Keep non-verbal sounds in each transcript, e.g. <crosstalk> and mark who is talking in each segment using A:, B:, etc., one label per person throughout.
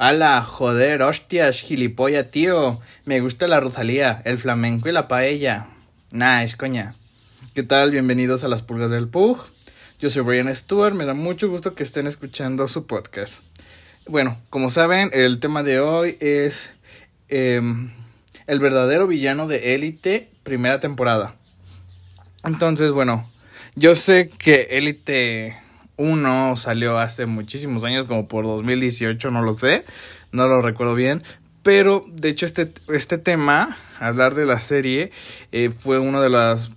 A: ¡Hala! Joder, hostias, gilipollas, tío. Me gusta la Rosalía, el flamenco y la paella. Nah, es coña. ¿Qué tal? Bienvenidos a las pulgas del Pug. Yo soy Brian Stewart, me da mucho gusto que estén escuchando su podcast. Bueno, como saben, el tema de hoy es em, el verdadero villano de Élite, primera temporada. Entonces, bueno, yo sé que Élite uno salió hace muchísimos años, como por 2018, no lo sé, no lo recuerdo bien. Pero de hecho este, este tema, hablar de la serie, eh, fue uno de los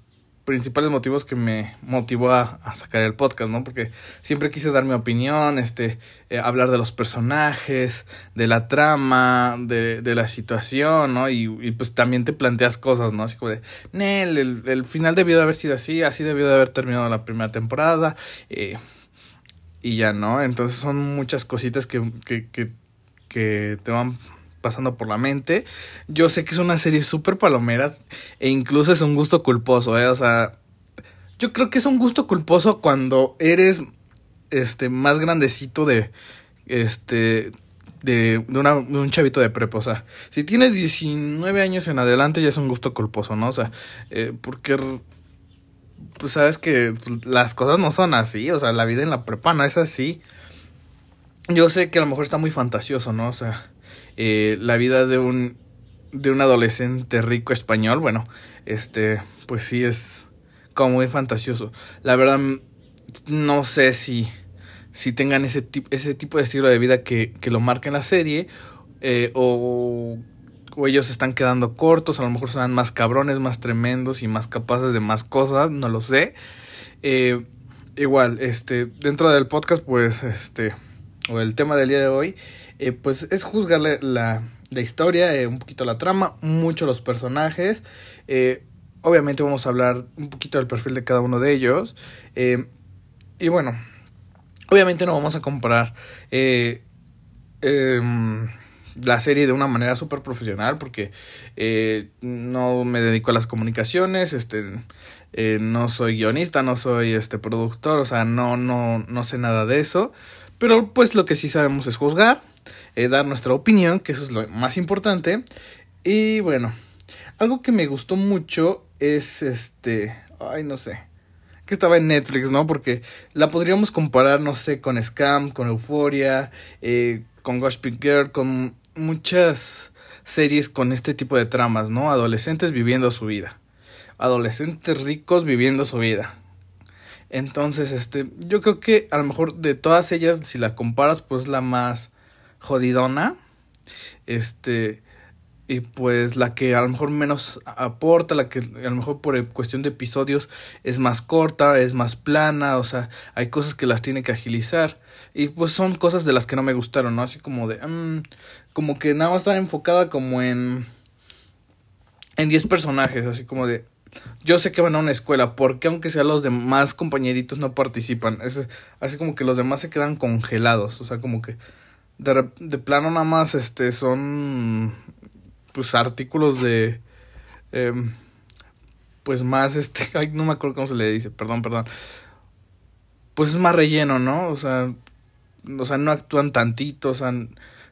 A: principales motivos que me motivó a, sacar el podcast, ¿no? Porque siempre quise dar mi opinión, este, eh, hablar de los personajes, de la trama, de, de la situación, ¿no? Y, y, pues también te planteas cosas, ¿no? Así como de, Nel, el, el final debió de haber sido así, así debió de haber terminado la primera temporada, eh, y ya no. Entonces son muchas cositas que, que, que, que te van pasando por la mente. Yo sé que es una serie súper palomeras e incluso es un gusto culposo, ¿eh? O sea, yo creo que es un gusto culposo cuando eres este más grandecito de este de, de, un chavito de prepa, o sea, si tienes 19 años en adelante ya es un gusto culposo, ¿no? O sea, eh, porque pues sabes que las cosas no son así, o sea, la vida en la prepa no es así. Yo sé que a lo mejor está muy fantasioso, ¿no? O sea, eh, la vida de un de un adolescente rico español, bueno, este, pues sí es como muy fantasioso. La verdad no sé si si tengan ese ese tipo de estilo de vida que que lo marca en la serie eh, o o ellos se están quedando cortos, a lo mejor son más cabrones, más tremendos y más capaces de más cosas, no lo sé. Eh, igual, este, dentro del podcast, pues, este, o el tema del día de hoy, eh, pues es juzgarle la, la historia, eh, un poquito la trama, mucho los personajes. Eh, obviamente vamos a hablar un poquito del perfil de cada uno de ellos. Y bueno, obviamente no vamos a comparar. Eh, eh, la serie de una manera súper profesional porque eh, no me dedico a las comunicaciones, este, eh, no soy guionista, no soy este productor, o sea, no, no, no sé nada de eso, pero pues lo que sí sabemos es juzgar, eh, dar nuestra opinión, que eso es lo más importante, y bueno, algo que me gustó mucho es este, ay no sé, que estaba en Netflix, ¿no? Porque la podríamos comparar, no sé, con Scam, con Euphoria, eh, con Gossip Girl, con muchas series con este tipo de tramas, ¿no? Adolescentes viviendo su vida. Adolescentes ricos viviendo su vida. Entonces, este, yo creo que a lo mejor de todas ellas, si la comparas, pues la más jodidona. Este, y pues la que a lo mejor menos aporta, la que a lo mejor por cuestión de episodios es más corta, es más plana, o sea, hay cosas que las tiene que agilizar. Y pues son cosas de las que no me gustaron, ¿no? Así como de... Um, como que nada más está enfocada como en... En 10 personajes, así como de... Yo sé que van a una escuela, porque aunque sea los demás compañeritos no participan? Es así como que los demás se quedan congelados, o sea, como que... De, de plano nada más este son pues artículos de eh, pues más este <laughs> ay, no me acuerdo cómo se le dice perdón perdón pues es más relleno no o sea o sea no actúan tantito o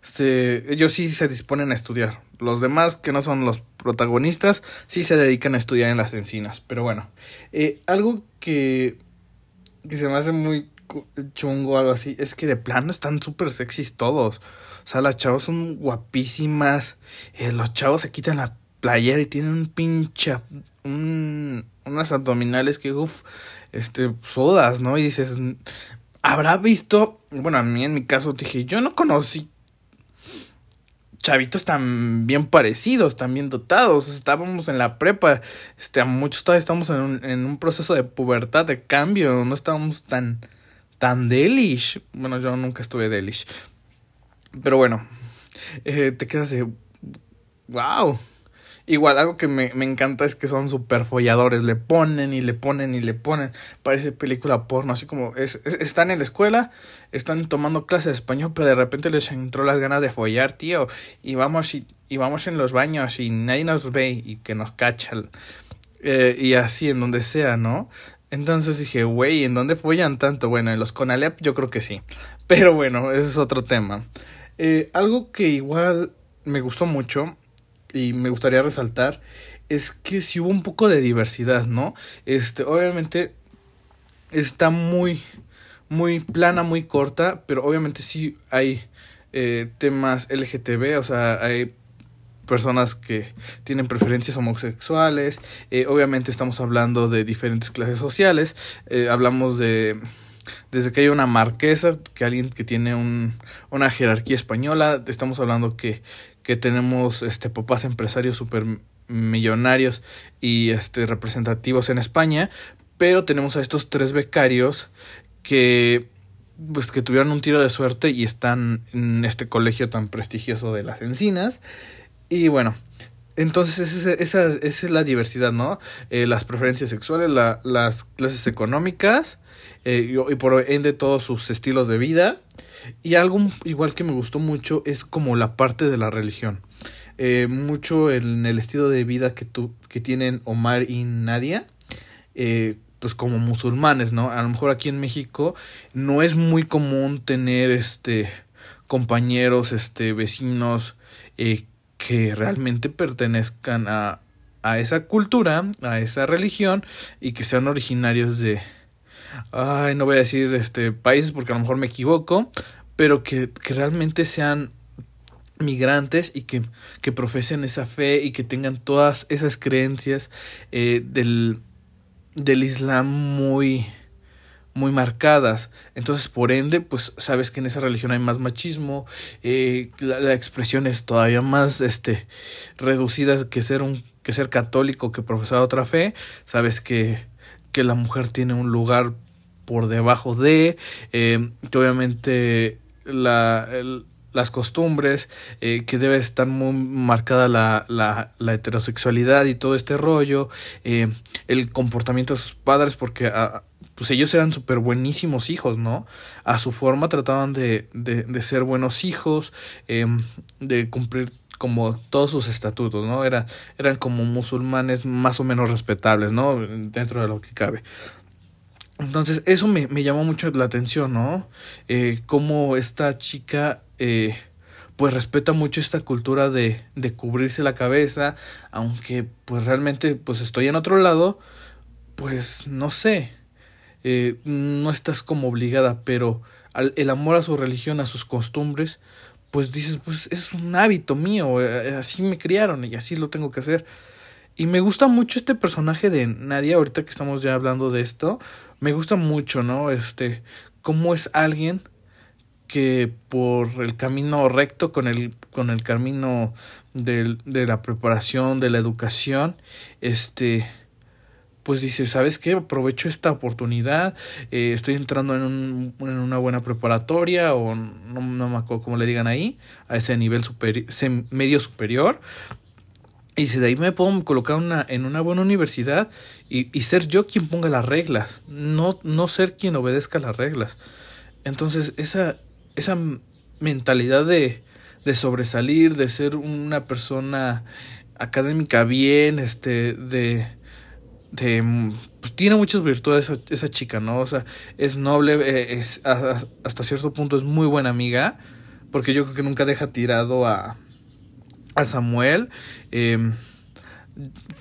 A: se, ellos sí se disponen a estudiar. Los demás que no son los protagonistas sí se dedican a estudiar en las encinas. Pero bueno eh, algo que que se me hace muy chungo algo así es que de plano están súper sexys todos. O sea las chavas son guapísimas. Eh, los chavos se quitan la playera y tienen un pinche un, unas abdominales que uff este sodas no y dices habrá visto bueno a mí en mi caso dije yo no conocí chavitos tan bien parecidos, tan bien dotados. Estábamos en la prepa, este, a muchos todavía estamos en un, en un proceso de pubertad, de cambio, no estábamos tan, tan delish. Bueno, yo nunca estuve delish. Pero bueno, eh, te quedas de, wow. Igual, algo que me, me encanta es que son super folladores. Le ponen y le ponen y le ponen. Parece película porno. Así como es, es, están en la escuela, están tomando clases de español, pero de repente les entró las ganas de follar, tío. Y vamos, y, y vamos en los baños y nadie nos ve y que nos cachan. Eh, y así, en donde sea, ¿no? Entonces dije, güey, ¿en dónde follan tanto? Bueno, en los Conalep yo creo que sí. Pero bueno, ese es otro tema. Eh, algo que igual me gustó mucho y me gustaría resaltar es que si hubo un poco de diversidad, ¿no? Este, obviamente está muy, muy plana, muy corta, pero obviamente sí hay eh, temas LGTB, o sea, hay personas que tienen preferencias homosexuales, eh, obviamente estamos hablando de diferentes clases sociales, eh, hablamos de desde que hay una marquesa, que alguien que tiene un, una jerarquía española, estamos hablando que, que tenemos este papás empresarios super millonarios y este representativos en España, pero tenemos a estos tres becarios que pues que tuvieron un tiro de suerte y están en este colegio tan prestigioso de las encinas y bueno, entonces esa, esa, esa es la diversidad, ¿no? Eh, las preferencias sexuales, la, las clases económicas eh, y, por ende todos sus estilos de vida. Y algo igual que me gustó mucho es como la parte de la religión. Eh, mucho en el estilo de vida que, tu, que tienen Omar y Nadia. pues como musulmanes, ¿no? A lo mejor aquí en México no es muy común tener este compañeros, este vecinos eh, que realmente pertenezcan a, a esa cultura, a esa religión y que sean originarios de ay, no voy a decir este países porque a lo mejor me equivoco, pero que, que realmente sean migrantes y que, que profesen esa fe y que tengan todas esas creencias eh, del, del Islam muy muy marcadas. Entonces, por ende, pues sabes que en esa religión hay más machismo, eh, la, expresión es todavía más este, reducida que ser, un, que ser católico, que profesar otra fe. Sabes que, que la mujer tiene un lugar por debajo de, eh, que obviamente la, las costumbres, eh, que debe estar muy marcada la, la, la heterosexualidad y todo este rollo, eh, el comportamiento de sus padres, porque a, pues ellos eran súper buenísimos hijos, ¿no? A su forma trataban de, de, de ser buenos hijos, de cumplir como todos sus estatutos, ¿no? Era, eran como musulmanes más o menos respetables, ¿no? Dentro de lo que cabe. Entonces, eso me, me llamó mucho la atención, ¿no? Eh, cómo esta chica, eh, pues respeta mucho esta cultura de, de cubrirse la cabeza, aunque pues realmente pues estoy en otro lado, pues no sé, eh, no estás como obligada, pero el amor a su religión, a sus costumbres, pues dices, pues es un hábito mío, eh, así me criaron y así lo tengo que hacer. Y me gusta mucho este personaje de Nadia, ahorita que estamos ya hablando de esto, me gusta mucho, ¿no? Este, cómo es alguien que por el camino recto, con el, con el camino de, de la preparación, de la educación, este, pues dice, ¿sabes qué? Aprovecho esta oportunidad, eh, estoy entrando en, un, en, una buena preparatoria o no, no me acuerdo cómo le digan ahí, a ese nivel superior, medio superior. Y si de ahí me puedo colocar una, en una buena universidad y, y ser yo quien ponga las reglas, no, no ser quien obedezca las reglas. Entonces, esa, esa mentalidad de, de sobresalir, de ser una persona académica bien, este, de de pues tiene muchas virtudes esa, chica, ¿no? O sea, es noble, eh, es hasta cierto punto es muy buena amiga, porque yo creo que nunca deja tirado a, a Samuel, eh,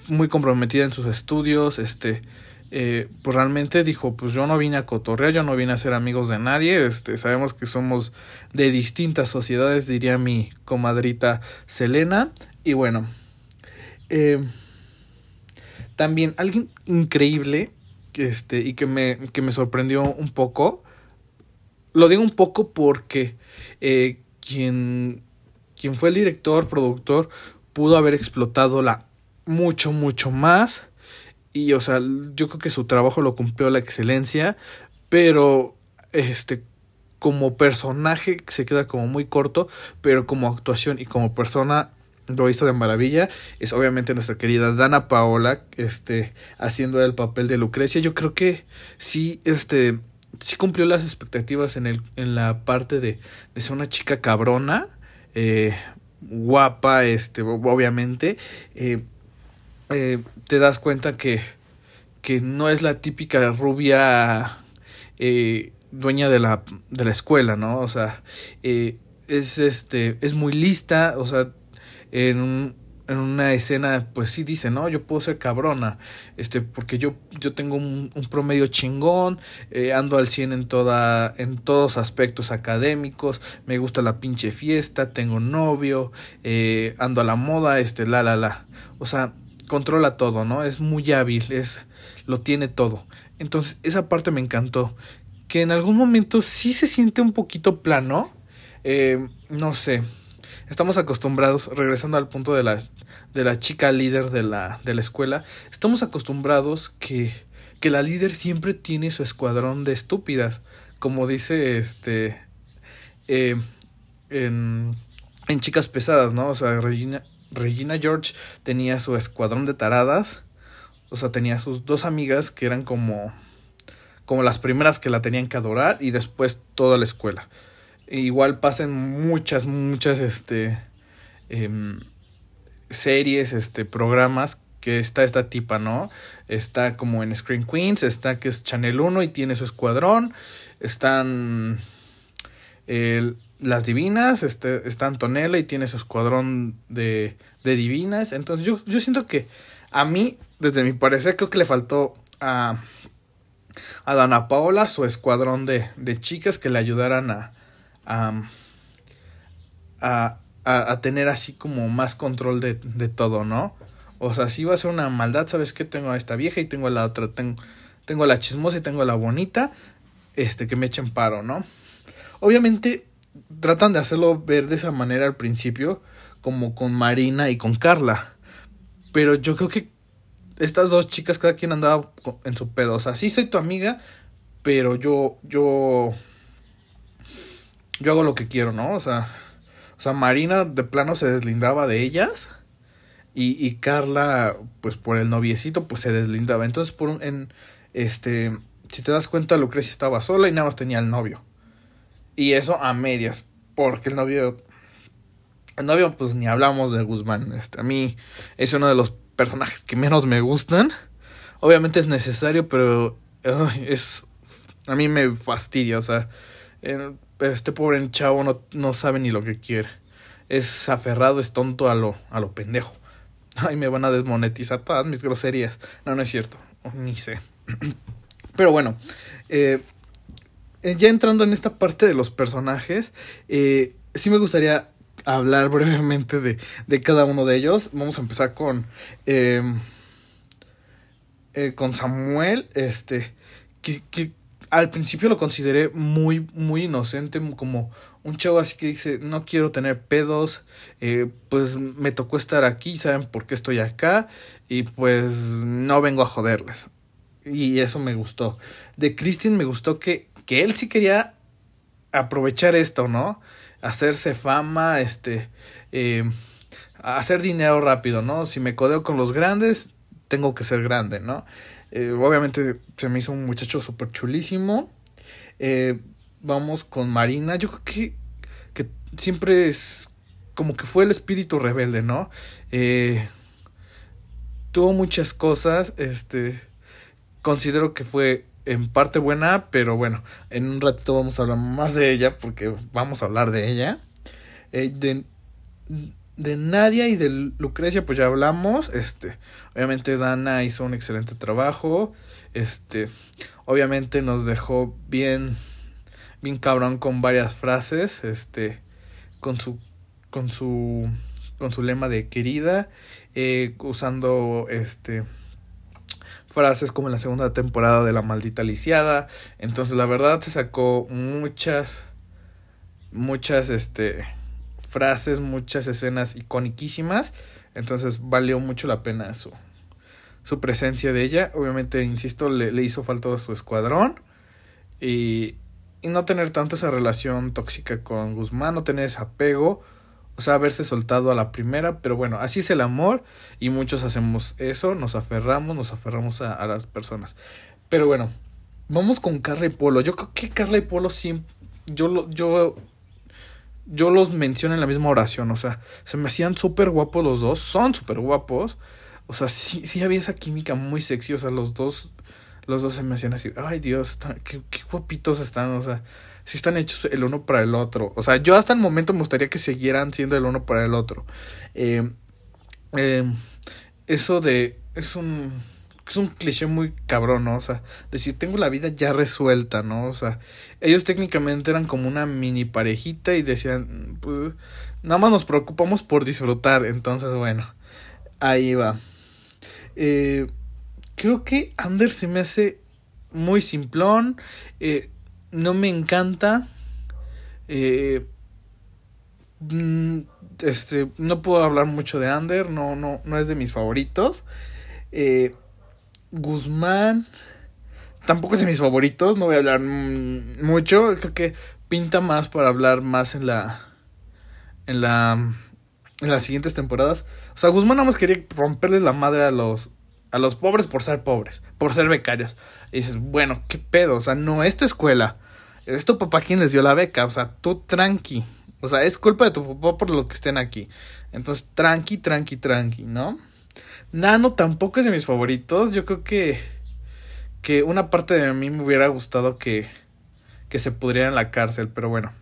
A: muy comprometida en sus estudios, este, eh, pues realmente dijo, pues yo no vine a cotorrear, yo no vine a ser amigos de nadie, este, sabemos que somos de distintas sociedades, diría mi comadrita Selena, y bueno, eh, también alguien increíble este, y que me, que me sorprendió un poco. Lo digo un poco porque eh, quien, quien fue el director, productor, pudo haber explotado la mucho, mucho más. Y, o sea, yo creo que su trabajo lo cumplió a la excelencia, pero este como personaje se queda como muy corto, pero como actuación y como persona lo hizo de maravilla. Es obviamente nuestra querida Dana Paola este haciendo el papel de Lucrecia. Yo creo que sí este sí cumplió las expectativas en el en la parte de, de ser una chica cabrona eh, guapa este obviamente. Eh, eh, te das cuenta que que no es la típica rubia dueña de la de la escuela no o sea es este, es muy lista, o sea, en un, en una escena, pues sí dice, no, yo puedo ser cabrona, este, porque yo, yo tengo un, promedio chingón, eh, ando al 100 en toda, en todos aspectos académicos, me gusta la pinche fiesta, tengo novio, eh, ando a la moda, este, la, la, la, o sea, controla todo, ¿no? Es muy hábil, es, lo tiene todo. Entonces, esa parte me encantó, que en algún momento sí se siente un poquito plano, eh, no sé, estamos acostumbrados, regresando al punto de la, de la chica líder de la, de la escuela, estamos acostumbrados que, que la líder siempre tiene su escuadrón de estúpidas, como dice este eh, en, en Chicas Pesadas, ¿no? O sea, Regina, Regina George tenía su escuadrón de taradas, o sea, tenía sus dos amigas que eran como como las primeras que la tenían que adorar y después toda la escuela. Igual pasan muchas, muchas, este, em, series, este, programas que está esta tipa, ¿no? Está como en Screen Queens, está que es Channel 1 y tiene su escuadrón, están las divinas, este, está Antonella y tiene su escuadrón de, de divinas, entonces yo, yo siento que a mí, desde mi parecer, creo que le faltó a, a Dana Paola su escuadrón de, de chicas que le ayudaran a, a, a, tener así como más control de, de, todo, ¿no? O sea, si va a ser una maldad, ¿sabes qué? Tengo a esta vieja y tengo a la otra, tengo, tengo a la chismosa y tengo a la bonita, este, que me echen paro, ¿no? Obviamente tratan de hacerlo ver de esa manera al principio, como con Marina y con Carla. Pero yo creo que estas dos chicas, cada quien andaba en su pedo. O sea, sí soy tu amiga, pero yo, yo yo hago lo que quiero, ¿no? O sea, o sea, Marina de plano se deslindaba de ellas y, y Carla, pues por el noviecito, pues se deslindaba. Entonces, por un, en, este, si te das cuenta, Lucrecia estaba sola y nada más tenía el novio. Y eso a medias, porque el novio, el novio, pues ni hablamos de Guzmán. Este, a mí es uno de los personajes que menos me gustan. Obviamente es necesario, pero es, a mí me fastidia, o sea, este pobre chavo no, no sabe ni lo que quiere. Es aferrado, es tonto a lo, a lo pendejo. Ay, me van a desmonetizar todas mis groserías. No, no es cierto. Ni sé. <clears throat> Pero bueno, eh, eh, ya entrando en esta parte de los personajes, eh, sí me gustaría hablar <laughs> brevemente de, de cada uno de ellos. Vamos a empezar con, con Samuel, este, que al principio lo consideré muy, muy inocente, como un chavo así que dice, no quiero tener pedos, eh, pues me tocó estar aquí, saben por qué estoy acá, y pues no vengo a joderles. Y eso me gustó. De Christian me gustó que, que él sí quería aprovechar esto, ¿no? Hacerse fama, este, eh, hacer dinero rápido, ¿no? Si me codeo con los grandes, tengo que ser grande, ¿no? Eh, obviamente se me hizo un muchacho súper chulísimo. Eh, vamos con Marina. Yo creo que, que siempre es como que fue el espíritu rebelde, ¿no? Eh, tuvo muchas cosas. Este. Considero que fue en parte buena, pero bueno, en un ratito vamos a hablar más de ella porque vamos a hablar de ella. de, de Nadia y de Lucrecia, pues ya hablamos. Este, obviamente Dana hizo un excelente trabajo. Este, obviamente nos dejó bien, bien cabrón con varias frases. Este, con su, con su, con su lema de querida, eh, usando este frases como en la segunda temporada de La Maldita Lisiada. Entonces, la verdad se sacó muchas, muchas, este, frases, muchas escenas iconiquísimas. Entonces valió mucho la pena su, su presencia de ella. Obviamente, insisto, le, le hizo falta a su escuadrón. Y, y no tener tanto esa relación tóxica con Guzmán, no tener ese apego. O sea, haberse soltado a la primera, pero bueno, así es el amor y muchos hacemos eso, nos aferramos, nos aferramos a, a las personas. Pero bueno, vamos con Carla y Polo. Yo creo que Carla y Polo siempre, yo, yo yo los menciono en la misma oración, o sea, se me hacían súper guapos los dos, son súper guapos, o sea, sí, sí había esa química muy sexy, o sea, los dos, los dos se me hacían así, ay Dios, qué, qué guapitos están, o sea, sí están hechos el uno para el otro. O sea, yo hasta el momento me gustaría que siguieran siendo el uno para el otro. Eh, eh, eso de... Es un es un cliché muy cabrón, ¿no? O sea, decir, tengo la vida ya resuelta, ¿no? O sea, ellos técnicamente eran como una mini parejita y decían, pues, nada más nos preocupamos por disfrutar, entonces, bueno, ahí va. Eh, creo que Anders se me hace muy simplón, eh, no me encanta, eh, mm, este, no puedo hablar mucho de Ander, no, no, no es de mis favoritos. Eh, Guzmán tampoco es de mis favoritos, no voy a hablar mucho, creo que pinta más para hablar más en la en la en las siguientes temporadas. O sea, Guzmán nada más quería romperles la madre a los a los pobres por ser pobres, por ser becarios. Y dices, bueno, qué pedo, o sea, no esta escuela. Es tu papá quien les dio la beca, o sea, tú tranqui. O sea, es culpa de tu papá por lo que estén aquí. Entonces, tranqui, tranqui, tranqui, ¿no? Nano tampoco es de mis favoritos. Yo creo que, que una parte de mí me hubiera gustado que, que se pudriera en la cárcel, pero bueno.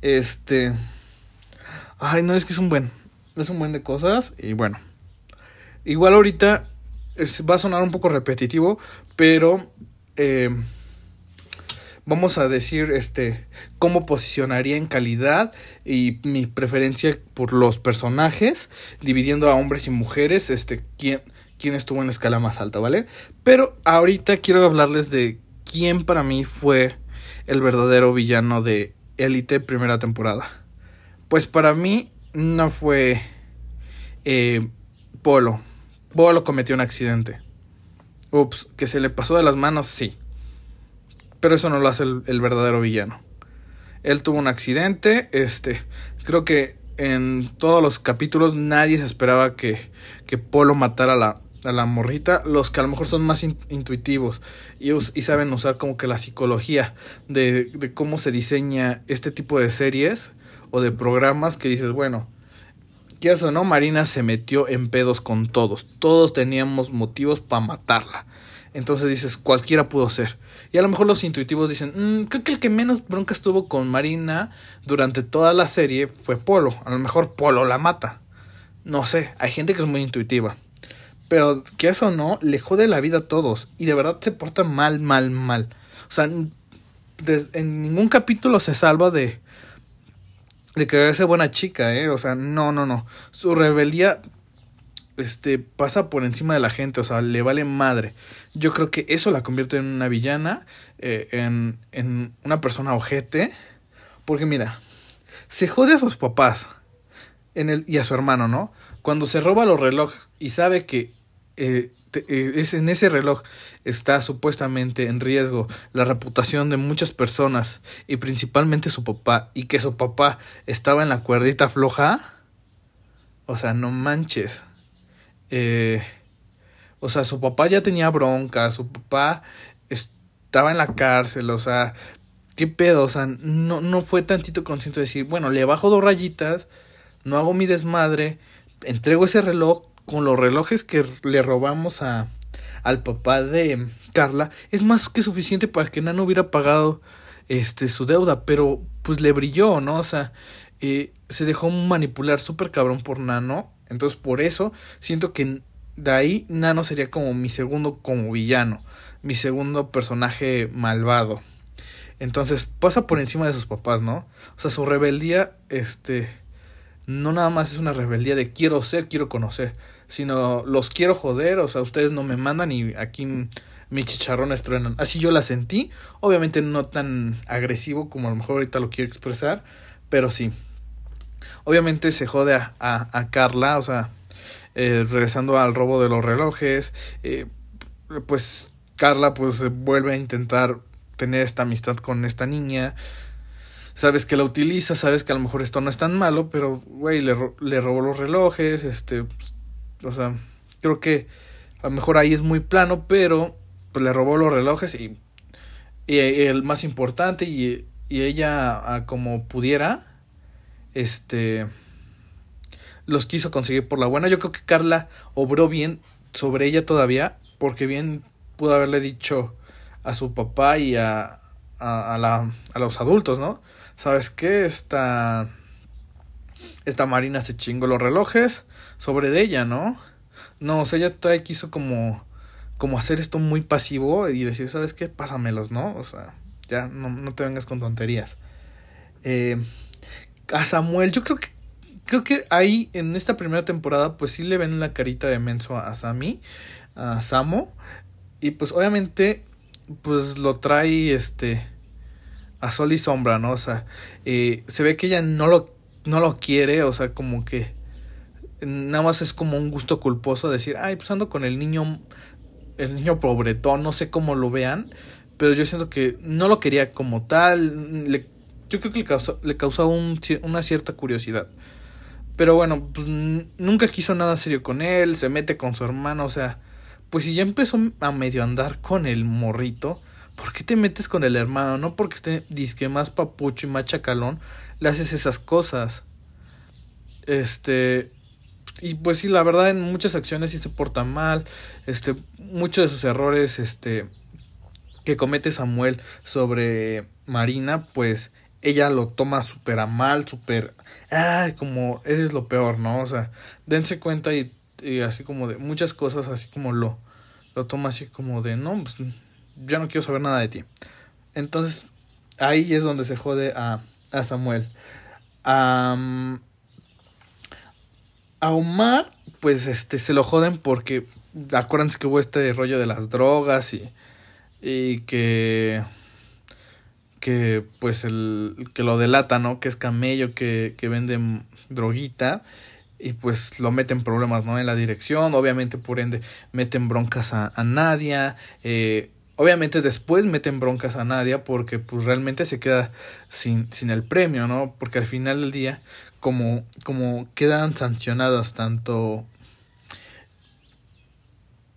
A: Este. Ay, no, es que es un buen. Es un buen de cosas. Y bueno. Igual ahorita va a sonar un poco repetitivo, pero. Eh, vamos a decir este cómo posicionaría en calidad y mi preferencia por los personajes dividiendo a hombres y mujeres este quién quién estuvo en la escala más alta vale pero ahorita quiero hablarles de quién para mí fue el verdadero villano de Elite primera temporada. Pues para mí no fue eh, Polo. Polo cometió un accidente. Ups que se le pasó de las manos sí pero eso no lo hace el, verdadero villano. Él tuvo un accidente, este, creo que en todos los capítulos nadie se esperaba que, que Polo matara a la, a la morrita, los que a lo mejor son más intuitivos y, y, saben usar como que la psicología de, de, cómo se diseña este tipo de series o de programas que dices, bueno, ¿qué o no? Marina se metió en pedos con todos, todos teníamos motivos para matarla. Entonces dices, cualquiera pudo ser. Y a lo mejor los intuitivos dicen, mm, creo que el que menos bronca estuvo con Marina durante toda la serie fue Polo. A lo mejor Polo la mata. No sé, hay gente que es muy intuitiva. Pero que eso no, le jode la vida a todos. Y de verdad se porta mal, mal, mal. O sea, en ningún capítulo se salva de, de quererse buena chica, ¿eh? O sea, no, no, no. Su rebeldía este, pasa por encima de la gente, o sea, le vale madre. Yo creo que eso la convierte en una villana, eh, en, en una persona ojete, porque mira, se jode a sus papás en el, y a su hermano, ¿no? Cuando se roba los relojes y sabe que eh, eh, es, en ese reloj está supuestamente en riesgo la reputación de muchas personas y principalmente su papá y que su papá estaba en la cuerdita floja, o sea, no manches. Eh, o sea, su papá ya tenía bronca, su papá estaba en la cárcel, o sea, ¿qué pedo? O sea, no, no fue tantito consciente de decir, bueno, le bajo dos rayitas, no hago mi desmadre, entrego ese reloj con los relojes que le robamos a, al papá de Carla, es más que suficiente para que Nano hubiera pagado este su deuda, pero pues le brilló, ¿no? O sea, eh, se dejó manipular súper cabrón por Nano entonces por eso siento que de ahí Nano sería como mi segundo como villano, mi segundo personaje malvado. Entonces pasa por encima de sus papás, ¿no? O sea, su rebeldía, este, no nada más es una rebeldía de quiero ser, quiero conocer, sino los quiero joder, o sea, ustedes no me mandan y aquí mi chicharrón estrenan. Así yo la sentí, obviamente no tan agresivo como a lo mejor ahorita lo quiero expresar, pero sí. Obviamente se jode a, a, Carla, o sea, eh, regresando al robo de los relojes, eh, pues Carla pues vuelve a intentar tener esta amistad con esta niña. Sabes que la utiliza, sabes que a lo mejor esto no es tan malo, pero, güey, le, le robó los relojes, este, o sea, creo que a lo mejor ahí es muy plano, pero pues le robó los relojes y, y, el más importante y, y ella a como pudiera este los quiso conseguir por la buena. Yo creo que Carla obró bien sobre ella todavía, porque bien pudo haberle dicho a su papá y a, a, la, a los adultos, ¿no? ¿Sabes qué? Esta, esta Marina se chingó los relojes sobre de ella, ¿no? No, o sea, ella todavía quiso como, como hacer esto muy pasivo y decir, ¿sabes qué? Pásamelos, ¿no? O sea, ya no, no te vengas con tonterías. Eh, a Samuel, yo creo que creo que ahí en esta primera temporada pues sí le ven la carita de menso a Sammy, a Samo. Y pues obviamente pues lo trae este a sol y sombra, ¿no? O sea, eh, se ve que ella no lo, no lo quiere, o sea, como que nada más es como un gusto culposo decir, ay, pues ando con el niño, el niño pobretón, no sé cómo lo vean, pero yo siento que no lo quería como tal, le, yo creo que le causó, una cierta curiosidad. Pero bueno, pues nunca quiso nada serio con él, se mete con su hermano, o sea, pues si ya empezó a medio andar con el morrito, ¿por qué te metes con el hermano? No porque esté disque más papucho y más chacalón, le haces esas cosas. Este. Y pues sí, la verdad, en muchas acciones sí se porta mal. Este. Muchos de sus errores, este. que comete Samuel sobre Marina, pues ella lo toma súper a mal, súper. Ay, como eres lo peor, ¿no? O sea, dense cuenta y, y, así como de muchas cosas, así como lo. Lo toma así como de, no, pues ya no quiero saber nada de ti. Entonces, ahí es donde se jode a, a Samuel. a Omar, pues este, se lo joden porque acuérdense que hubo este rollo de las drogas y, y que que pues el que lo delata, ¿no? Que es camello que, que vende droguita y pues lo meten problemas, ¿no? En la dirección, obviamente por ende meten broncas a, a Nadia, eh, Obviamente después meten broncas a Nadia porque pues realmente se queda sin, sin el premio, ¿no? Porque al final del día, como, como quedan sancionadas tanto,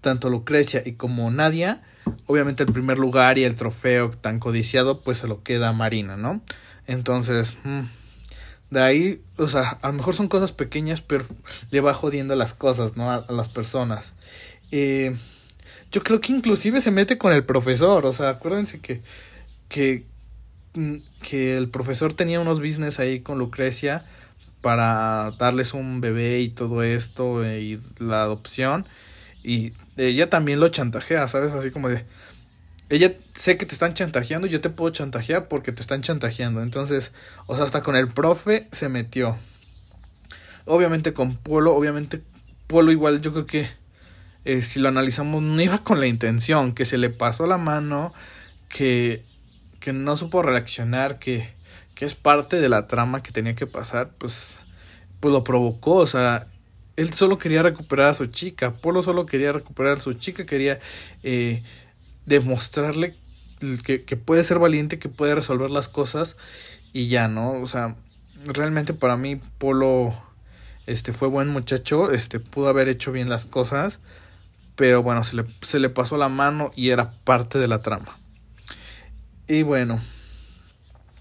A: tanto Lucrecia y como Nadia, obviamente el primer lugar y el trofeo tan codiciado pues se lo queda a Marina, ¿no? Entonces, mm, de ahí, o sea, a lo mejor son cosas pequeñas, pero le va jodiendo las cosas, ¿no? A, a las personas. Eh, yo creo que inclusive se mete con el profesor, o sea, acuérdense que, que, mm, que el profesor tenía unos business ahí con Lucrecia para darles un bebé y todo esto eh, y la adopción y ella también lo chantajea, ¿sabes? Así como de ella sé que te están chantajeando, yo te puedo chantajear porque te están chantajeando. Entonces, o sea, hasta con el profe se metió. Obviamente con Polo, obviamente Polo igual yo creo que eh, si lo analizamos, no iba con la intención, que se le pasó la mano, que, que no supo reaccionar, que, que es parte de la trama que tenía que pasar, pues, pues lo provocó, o sea, él solo quería recuperar a su chica, Polo solo quería recuperar a su chica, quería eh, demostrarle que, que puede ser valiente, que puede resolver las cosas y ya, ¿no? O sea, realmente para mí Polo este fue buen muchacho, este pudo haber hecho bien las cosas, pero bueno, se le, se le pasó la mano y era parte de la trama. Y bueno,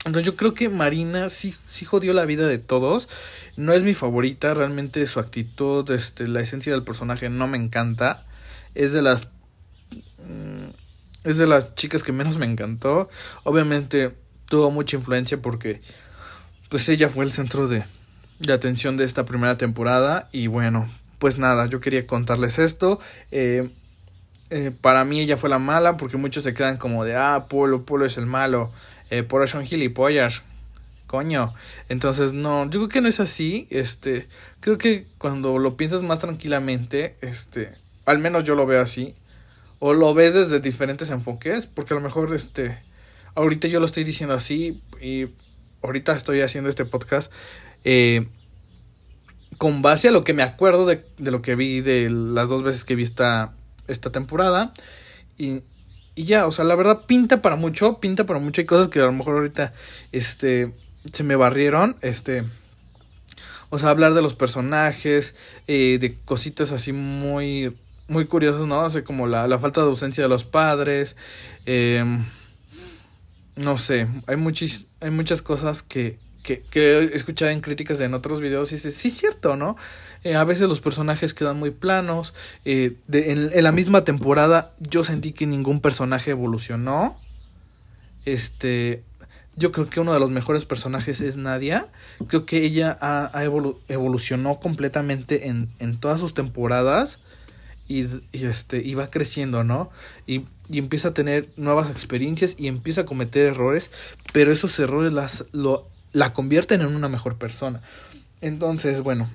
A: entonces yo creo que Marina sí, sí jodió la vida de todos. No es mi favorita, realmente su actitud, este, la esencia del personaje no me encanta. Es de las... Mm, es de las chicas que menos me encantó. Obviamente tuvo mucha influencia porque pues ella fue el centro de, de atención de esta primera temporada. Y bueno, pues nada, yo quería contarles esto. Eh, eh, para mí ella fue la mala porque muchos se quedan como de, ah, Polo, Polo es el malo, eh, Polo son gilipollas, coño. Entonces, no, yo creo que no es así, este, creo que cuando lo piensas más tranquilamente, este, al menos yo lo veo así, o lo ves desde diferentes enfoques, porque a lo mejor, este, ahorita yo lo estoy diciendo así y ahorita estoy haciendo este podcast, eh, con base a lo que me acuerdo de, de, lo que vi de las dos veces que vi esta, esta temporada. Y, y ya, o sea, la verdad pinta para mucho, pinta para mucho. Hay cosas que a lo mejor ahorita este, se me barrieron. Este, o sea, hablar de los personajes, eh, de cositas así muy, muy curiosas, ¿no? O sea, como la, la falta de ausencia de los padres. Eh, no sé, hay, hay muchas cosas que, que, que he escuchado en críticas en otros videos y dice, sí es cierto, ¿no? Eh, a veces los personajes quedan muy planos. Eh, de, en, en, la misma temporada yo sentí que ningún personaje evolucionó. Este, yo creo que uno de los mejores personajes es Nadia. Creo que ella ha, evolucionó completamente en, en, todas sus temporadas. Y, este, y va creciendo, ¿no? Y, y, empieza a tener nuevas experiencias y empieza a cometer errores, pero esos errores las, la convierten en una mejor persona. Entonces, bueno,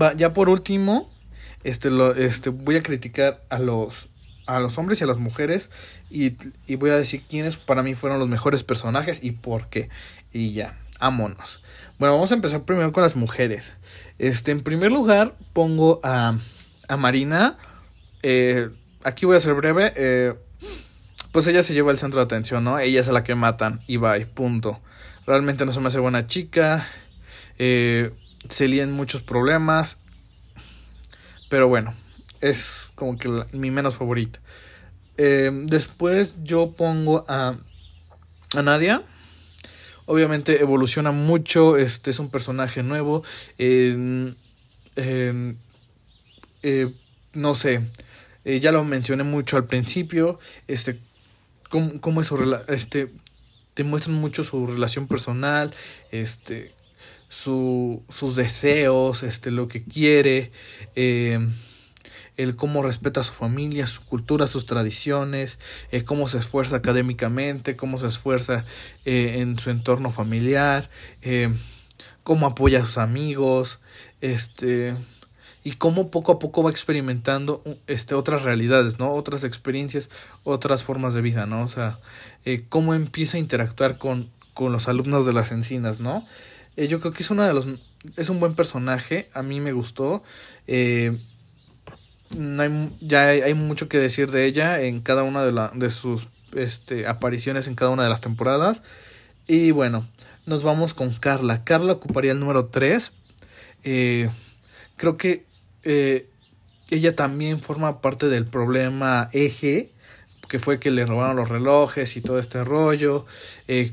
A: va, ya por último, este, lo, este, voy a criticar a los, a los hombres y a las mujeres y, y, voy a decir quiénes para mí fueron los mejores personajes y por qué. Y ya, vámonos. Bueno, vamos a empezar primero con las mujeres. Este, en primer lugar, pongo a, a Marina. Eh, aquí voy a ser breve. Eh, pues ella se lleva el centro de atención, ¿no? Ella es la que matan y bye, punto. Realmente no se me hace buena chica. Eh, se lían muchos problemas. Pero bueno, es como que mi menos favorita. Eh, después yo pongo a, a Nadia. Obviamente evoluciona mucho. Este es un personaje nuevo. Eh, no sé. Eh, ya lo mencioné mucho al principio. Este. Cómo, cómo es su este te muestran mucho su relación personal, este, su, sus deseos, este, lo que quiere, eh, el cómo respeta a su familia, su cultura, sus tradiciones, eh, cómo se esfuerza académicamente, cómo se esfuerza eh, en su entorno familiar, cómo apoya a sus amigos, este y cómo poco a poco va experimentando este, otras realidades, ¿no? Otras experiencias, otras formas de vida, ¿no? O sea, eh, cómo empieza a interactuar con, con los alumnos de las encinas, ¿no? Eh, yo creo que es una de los... Es un buen personaje, a mí me gustó. Eh, hay, ya hay, mucho que decir de ella en cada una de, la, de sus este, apariciones en cada una de las temporadas. Y bueno, nos vamos con Carla. Carla ocuparía el número 3. creo que eh, ella también forma parte del problema eje, que fue que le robaron los relojes y todo este rollo. Eh,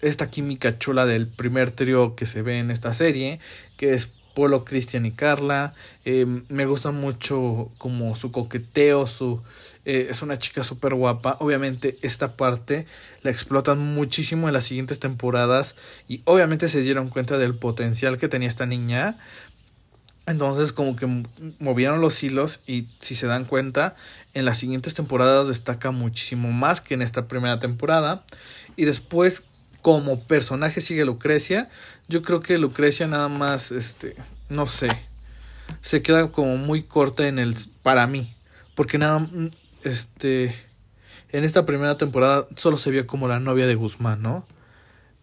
A: esta química chula del primer trío que se ve en esta serie, que es Polo, Cristian y Carla. Eh, me gusta mucho como su coqueteo, su... es una chica súper guapa. Obviamente esta parte la explotan muchísimo en las siguientes temporadas y obviamente se dieron cuenta del potencial que tenía esta niña entonces como que movieron los hilos y si se dan cuenta, en las siguientes temporadas destaca muchísimo más que en esta primera temporada. Y después como personaje sigue Lucrecia. Yo creo que Lucrecia nada más, este, no sé, se queda como muy corta en el, para mí. Porque nada, este, en esta primera temporada solo se vio como la novia de Guzmán, ¿no?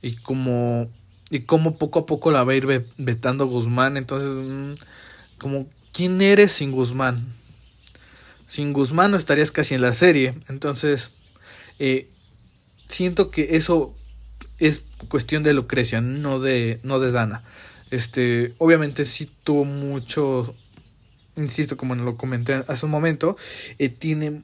A: Y como y cómo poco a poco la va a ir vetando Guzmán. Entonces, mm, como, ¿quién eres sin Guzmán? Sin Guzmán no estarías casi en la serie. Entonces, eh, siento que eso es cuestión de Lucrecia, no de, no de Dana. Este, obviamente sí tuvo mucho, insisto, como lo comenté hace un momento, eh, tiene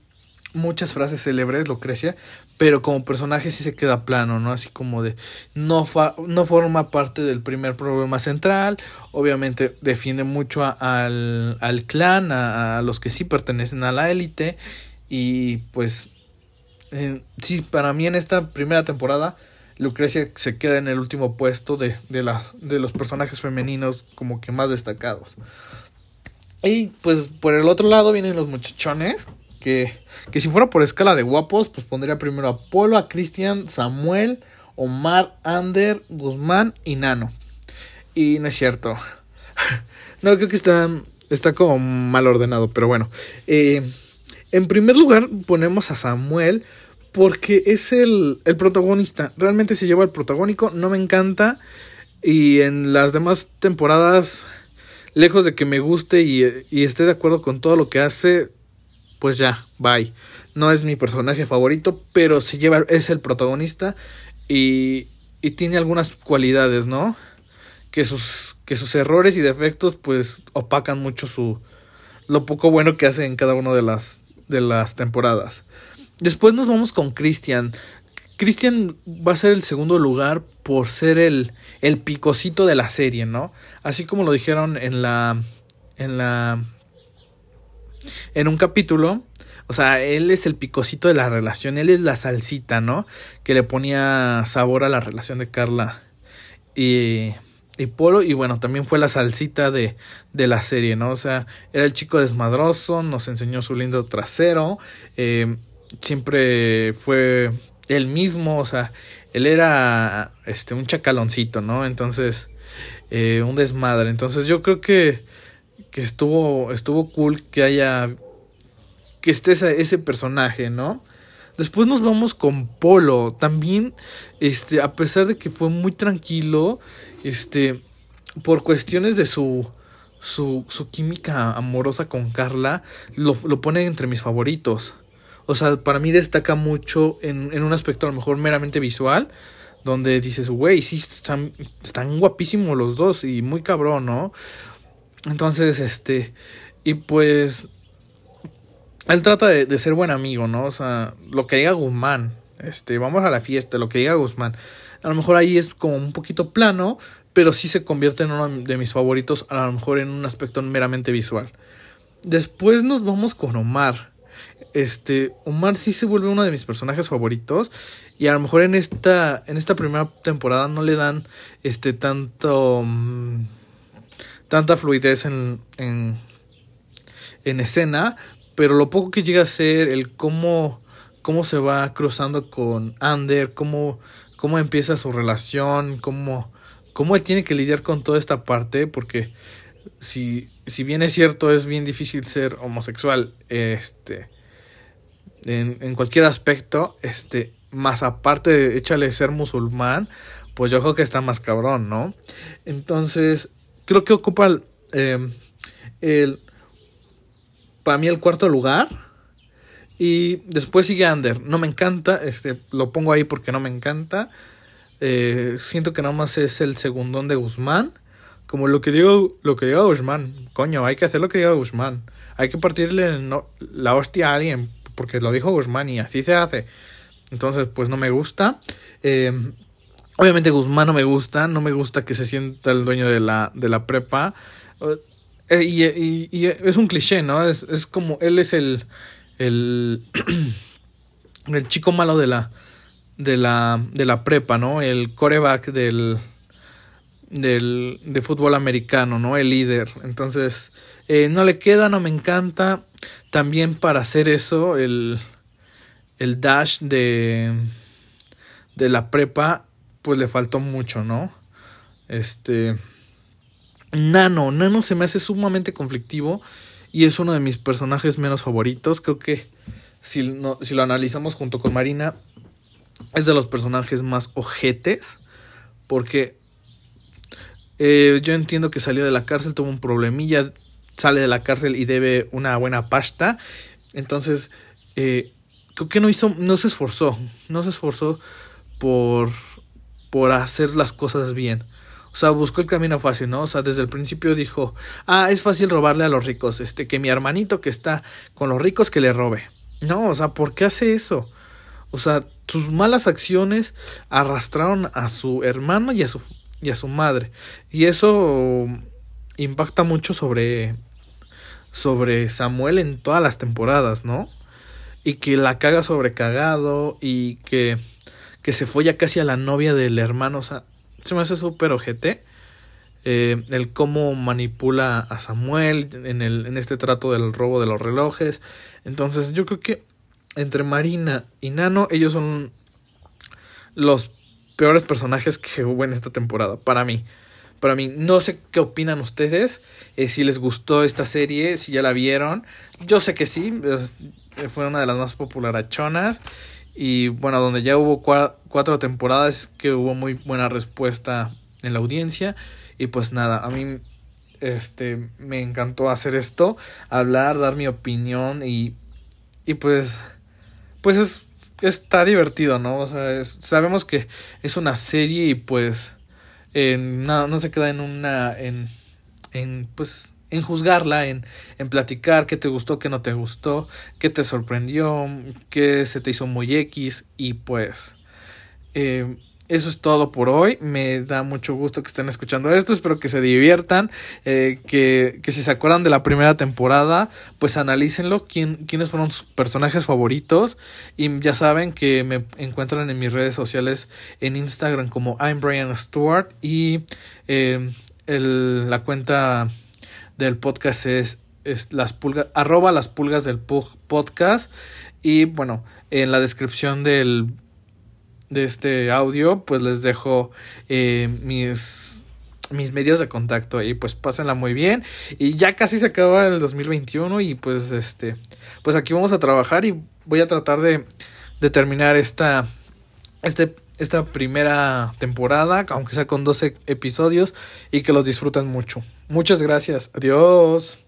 A: muchas frases célebres, Lucrecia, pero como personaje sí se queda plano, ¿no? Así como de no, fa no forma parte del primer problema central, obviamente defiende mucho al, al, clan, a, los que sí pertenecen a la élite y pues sí, para mí en esta primera temporada Lucrecia se queda en el último puesto de, de, de los personajes femeninos como que más destacados. Y pues por el otro lado vienen los muchachones, que, si fuera por escala de guapos, pues pondría primero a Polo, a Cristian, Samuel, Omar, Ander, Guzmán y Nano. Y no es cierto. <laughs> no, creo que está, está como mal ordenado, pero bueno. Eh, en primer lugar ponemos a Samuel porque es el, el protagonista. Realmente se lleva el protagónico, no me encanta. Y en las demás temporadas, lejos de que me guste y, y esté de acuerdo con todo lo que hace, pues ya, bye. No es mi personaje favorito, pero se lleva, es el protagonista y, y tiene algunas cualidades, ¿no? Que sus, que sus errores y defectos pues opacan mucho su, lo poco bueno que hace en cada una de las, de las temporadas. Después nos vamos con Christian. Christian va a ser el segundo lugar por ser el, el picocito de la serie, ¿no? Así como lo dijeron en la, en la en un capítulo, O sea, él es el picocito de la relación, él es la salsita, ¿no? Que le ponía sabor a la relación de Carla y, y Polo. Y bueno, también fue la salsita de, de la serie, ¿no? O sea, era el chico desmadroso, nos enseñó su lindo trasero. Eh, siempre fue él mismo, o sea, él era este un chacaloncito, ¿no? Entonces, eh, un desmadre. Entonces yo creo que, que estuvo, estuvo cool que haya que esté ese, ese personaje, ¿no? Después nos vamos con Polo. También, este, a pesar de que fue muy tranquilo, este, por cuestiones de su, su, su química amorosa con Carla, lo, lo pone entre mis favoritos. O sea, para mí destaca mucho en, en un aspecto a lo mejor meramente visual, donde dices, güey, sí, están, están guapísimos los dos y muy cabrón, ¿no? Entonces, este, y pues él trata de, ser buen amigo, ¿no? O sea, lo que diga Guzmán, este, vamos a la fiesta, lo que diga Guzmán. A lo mejor ahí es como un poquito plano, pero sí se convierte en uno de mis favoritos, a lo mejor en un aspecto meramente visual. Después nos vamos con Omar. Este, Omar sí se vuelve uno de mis personajes favoritos y a lo mejor en esta en esta primera temporada no le dan este tanto um, tanta fluidez en, en en escena, pero lo poco que llega a ser el cómo, cómo se va cruzando con Ander, cómo, cómo empieza su relación, cómo, cómo él tiene que lidiar con toda esta parte, porque si, si bien es cierto, es bien difícil ser homosexual, este, en, en cualquier aspecto, este, más aparte, échale ser musulmán, pues yo creo que está más cabrón, ¿no? Entonces, creo que ocupa el, eh, el para mí el cuarto lugar. Y después sigue Ander. No me encanta. Este, lo pongo ahí porque no me encanta. Eh, siento que nada más es el segundón de Guzmán. Como lo que digo, lo que diga Guzmán. Coño, hay que hacer lo que diga Guzmán. Hay que partirle la hostia a alguien. Porque lo dijo Guzmán y así se hace. Entonces, pues no me gusta. Eh, obviamente Guzmán no me gusta. No me gusta que se sienta el dueño de la, de la prepa. Eh, y, es un cliché, ¿no? Es, es como él es el, el, <clears throat> el chico malo de la, de la, de la prepa, ¿no? El coreback del, del, de fútbol americano, ¿no? El líder. Entonces, eh, no le queda, no me encanta. También para hacer eso, el, el dash de, de la prepa, pues le faltó mucho, ¿no? Este Nano, Nano se me hace sumamente conflictivo y es uno de mis personajes menos favoritos. Creo que si, no, si lo analizamos junto con Marina, es de los personajes más ojetes. Porque eh, yo entiendo que salió de la cárcel, tuvo un problemilla, sale de la cárcel y debe una buena pasta. Entonces, eh, creo que no hizo, no se esforzó, no se esforzó por, por hacer las cosas bien. O sea, buscó el camino fácil, ¿no? O sea, desde el principio dijo, ah, es fácil robarle a los ricos, este, que mi hermanito que está con los ricos que le robe. No, o sea, ¿por qué hace eso? O sea, sus malas acciones arrastraron a su hermano y a su, y a su madre. Y eso impacta mucho sobre, sobre Samuel en todas las temporadas, ¿no? Y que la caga sobre cagado y que, que se ya casi a la novia del hermano. Se me hace súper ojete. Eh, el cómo manipula a Samuel en, el, en este trato del robo de los relojes. Entonces yo creo que entre Marina y Nano, ellos son los peores personajes que hubo en esta temporada, para mí. Para mí, no sé qué opinan ustedes, eh, si les gustó esta serie, si ya la vieron. Yo sé que sí, fue una de las más popularachonas. Y bueno, donde ya hubo cuatro temporadas que hubo muy buena respuesta en la audiencia. Y pues nada, a mí este me encantó hacer esto, hablar, dar mi opinión y y pues pues es está divertido, ¿no? O sea, sabemos que es una serie y pues no, no se queda en una en en pues en juzgarla, en, en platicar qué te gustó, qué no te gustó, qué te sorprendió, qué se te hizo muy X y pues eh, eso es todo por hoy. Me da mucho gusto que estén escuchando esto. Espero que se diviertan. Eh, que, que, si se acuerdan de la primera temporada, pues analícenlo. Quién, quiénes fueron sus personajes favoritos. Y ya saben que me encuentran en mis redes sociales en Instagram como I'm Brian Stewart. Y eh, el, la cuenta del podcast es, es las pulgas, arroba las pulgas del podcast. Y bueno, en la descripción del de este audio, pues les dejo eh, mis, mis medios de contacto y pues pásenla muy bien. Y ya casi se acaba el 2021 y pues este, pues aquí vamos a trabajar y voy a tratar de, de terminar esta, este, esta primera temporada, aunque sea con 12 episodios y que los disfruten mucho. Muchas gracias. Adiós.